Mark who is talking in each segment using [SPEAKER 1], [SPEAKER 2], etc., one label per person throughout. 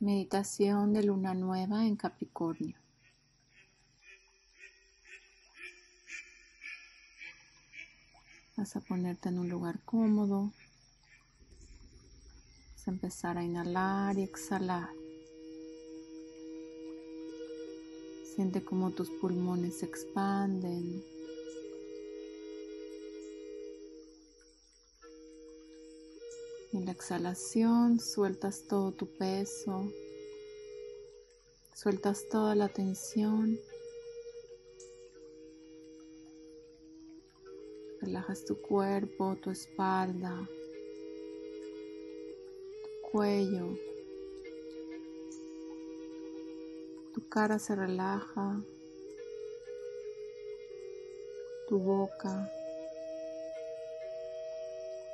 [SPEAKER 1] Meditación de luna nueva en Capricornio. Vas a ponerte en un lugar cómodo. Vas a empezar a inhalar y exhalar. Siente como tus pulmones se expanden. En la exhalación sueltas todo tu peso, sueltas toda la tensión, relajas tu cuerpo, tu espalda, tu cuello, tu cara se relaja, tu boca,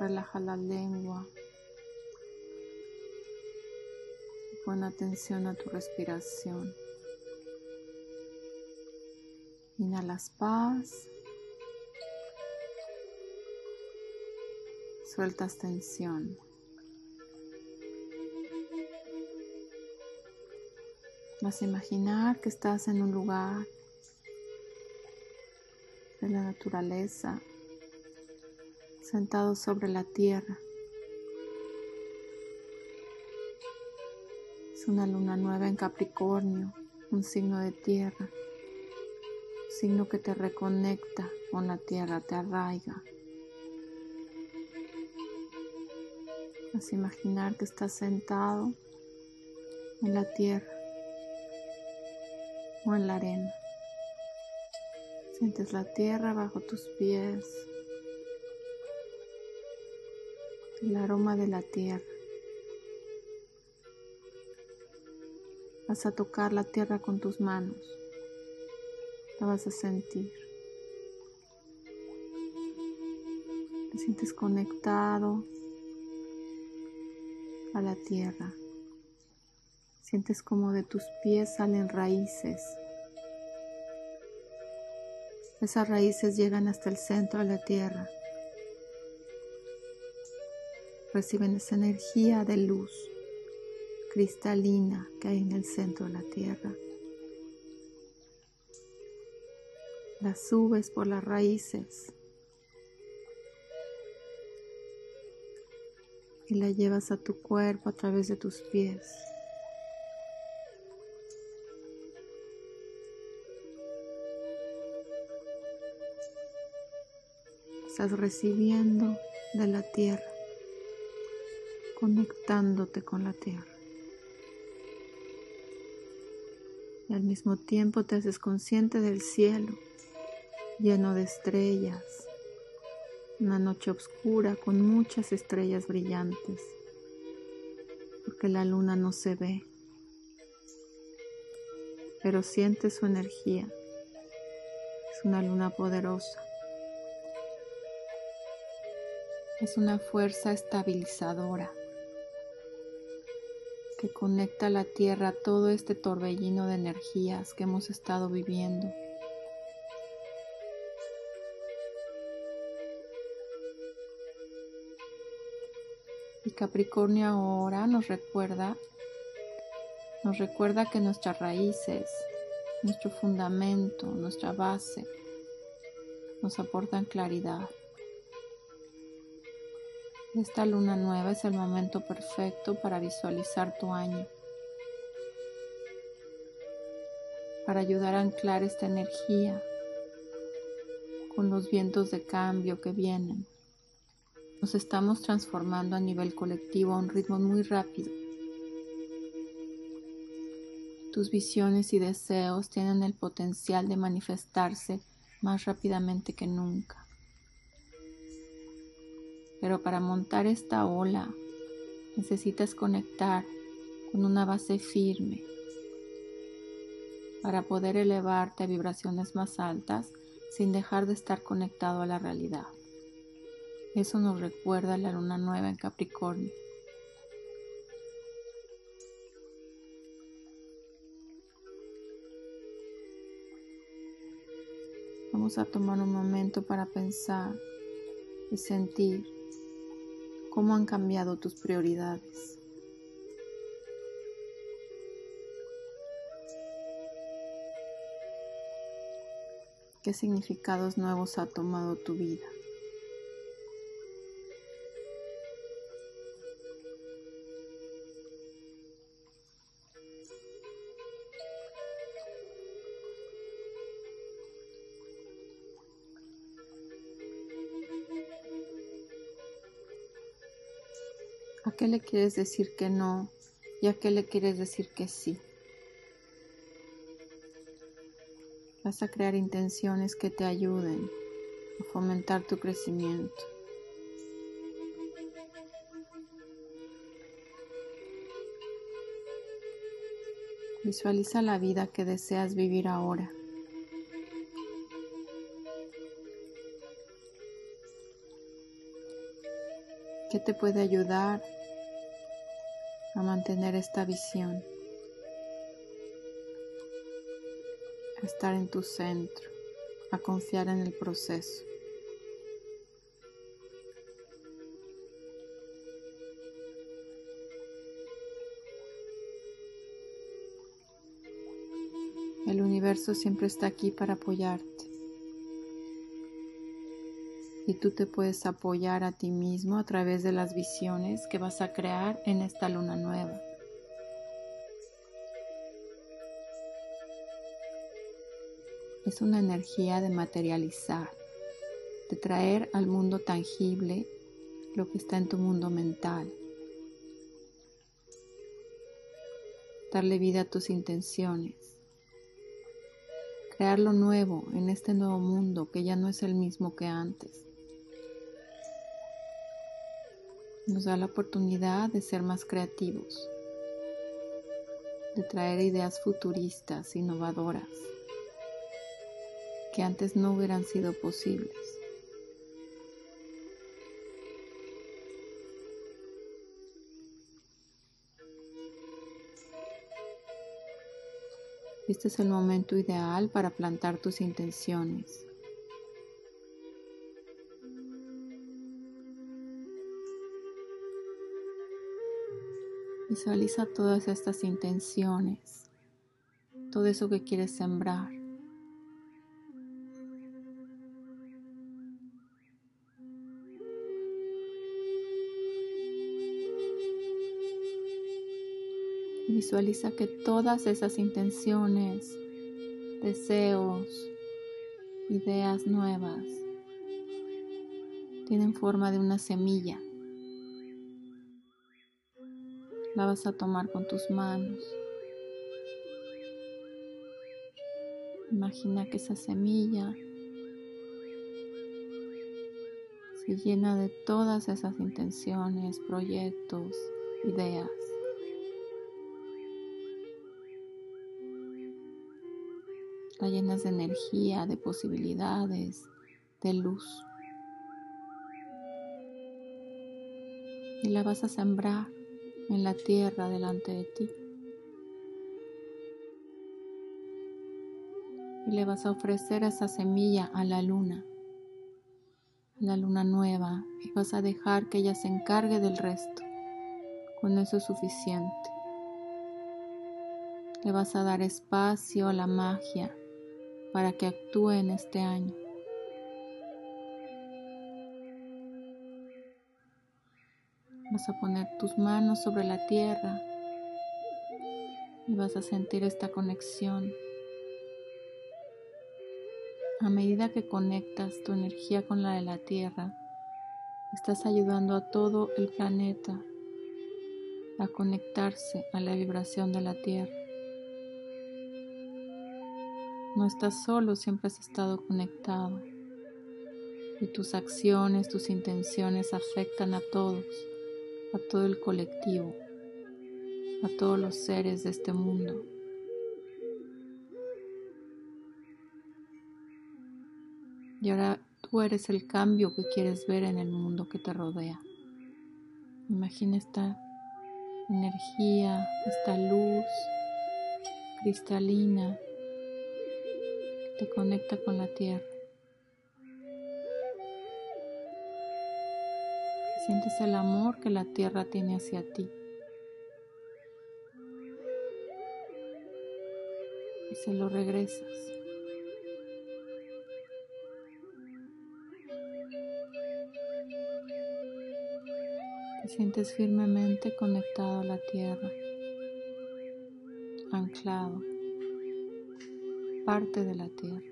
[SPEAKER 1] relaja la lengua. Pon atención a tu respiración. Inhalas paz. Sueltas tensión. Vas a imaginar que estás en un lugar de la naturaleza, sentado sobre la tierra. Es una luna nueva en Capricornio, un signo de tierra, signo que te reconecta con la tierra, te arraiga. Vas a imaginar que estás sentado en la tierra o en la arena. Sientes la tierra bajo tus pies, el aroma de la tierra. Vas a tocar la tierra con tus manos. La vas a sentir. Te sientes conectado a la tierra. Sientes como de tus pies salen raíces. Esas raíces llegan hasta el centro de la tierra. Reciben esa energía de luz cristalina que hay en el centro de la tierra. La subes por las raíces y la llevas a tu cuerpo a través de tus pies. Estás recibiendo de la tierra, conectándote con la tierra. y al mismo tiempo te haces consciente del cielo lleno de estrellas, una noche oscura con muchas estrellas brillantes, porque la luna no se ve, pero siente su energía, es una luna poderosa, es una fuerza estabilizadora que conecta la tierra a todo este torbellino de energías que hemos estado viviendo. Y Capricornio ahora nos recuerda, nos recuerda que nuestras raíces, nuestro fundamento, nuestra base, nos aportan claridad. Esta luna nueva es el momento perfecto para visualizar tu año, para ayudar a anclar esta energía con los vientos de cambio que vienen. Nos estamos transformando a nivel colectivo a un ritmo muy rápido. Tus visiones y deseos tienen el potencial de manifestarse más rápidamente que nunca. Pero para montar esta ola necesitas conectar con una base firme para poder elevarte a vibraciones más altas sin dejar de estar conectado a la realidad. Eso nos recuerda la luna nueva en Capricornio. Vamos a tomar un momento para pensar y sentir cómo han cambiado tus prioridades. ¿Qué significados nuevos ha tomado tu vida? Qué le quieres decir que no y a qué le quieres decir que sí? Vas a crear intenciones que te ayuden a fomentar tu crecimiento. Visualiza la vida que deseas vivir ahora. ¿Qué te puede ayudar a mantener esta visión? A estar en tu centro, a confiar en el proceso. El universo siempre está aquí para apoyarte y tú te puedes apoyar a ti mismo a través de las visiones que vas a crear en esta luna nueva. Es una energía de materializar, de traer al mundo tangible lo que está en tu mundo mental. Darle vida a tus intenciones. Crear lo nuevo en este nuevo mundo que ya no es el mismo que antes. Nos da la oportunidad de ser más creativos, de traer ideas futuristas, innovadoras, que antes no hubieran sido posibles. Este es el momento ideal para plantar tus intenciones Visualiza todas estas intenciones, todo eso que quieres sembrar. Visualiza que todas esas intenciones, deseos, ideas nuevas, tienen forma de una semilla. La vas a tomar con tus manos. Imagina que esa semilla se llena de todas esas intenciones, proyectos, ideas. La llenas de energía, de posibilidades, de luz. Y la vas a sembrar en la tierra delante de ti. Y le vas a ofrecer esa semilla a la luna, a la luna nueva, y vas a dejar que ella se encargue del resto. Con eso es suficiente. Le vas a dar espacio a la magia para que actúe en este año. Vas a poner tus manos sobre la tierra y vas a sentir esta conexión. A medida que conectas tu energía con la de la tierra, estás ayudando a todo el planeta a conectarse a la vibración de la tierra. No estás solo, siempre has estado conectado. Y tus acciones, tus intenciones afectan a todos a todo el colectivo, a todos los seres de este mundo. Y ahora tú eres el cambio que quieres ver en el mundo que te rodea. Imagina esta energía, esta luz cristalina que te conecta con la tierra. sientes el amor que la tierra tiene hacia ti. Y se lo regresas. Te sientes firmemente conectado a la tierra, anclado, parte de la tierra.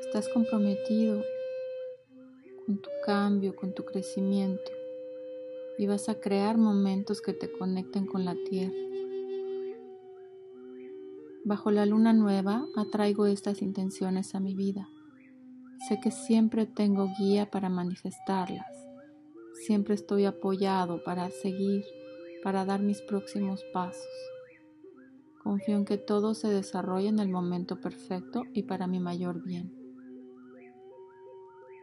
[SPEAKER 1] Estás comprometido con tu cambio, con tu crecimiento y vas a crear momentos que te conecten con la tierra. Bajo la luna nueva atraigo estas intenciones a mi vida. Sé que siempre tengo guía para manifestarlas. Siempre estoy apoyado para seguir, para dar mis próximos pasos. Confío en que todo se desarrolle en el momento perfecto y para mi mayor bien.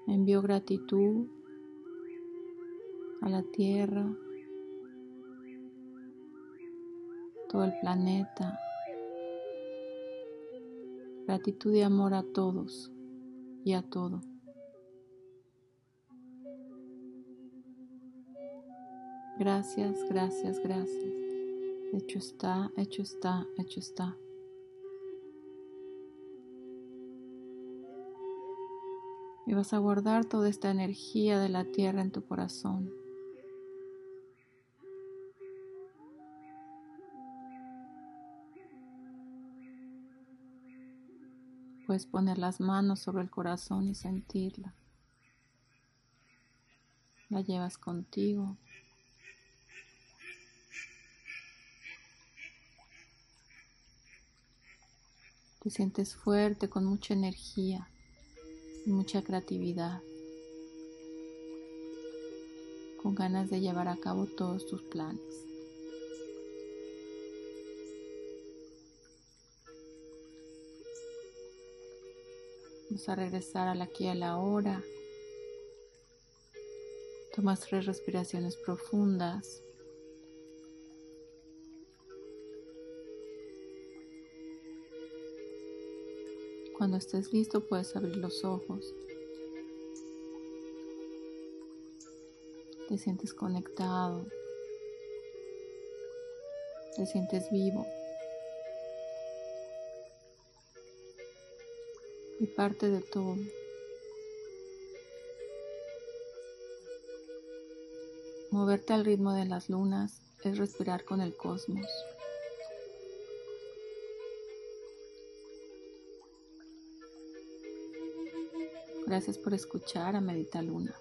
[SPEAKER 1] Envío gratitud a la Tierra, todo el planeta. Gratitud y amor a todos y a todo. Gracias, gracias, gracias. Hecho está, hecho está, hecho está. Y vas a guardar toda esta energía de la tierra en tu corazón. Puedes poner las manos sobre el corazón y sentirla. La llevas contigo. Te sientes fuerte, con mucha energía mucha creatividad, con ganas de llevar a cabo todos tus planes. Vamos a regresar al aquí a la hora. Tomas tres respiraciones profundas. Cuando estés listo puedes abrir los ojos. Te sientes conectado. Te sientes vivo. y parte de todo. Moverte al ritmo de las lunas es respirar con el cosmos. Gracias por escuchar a Medita Luna.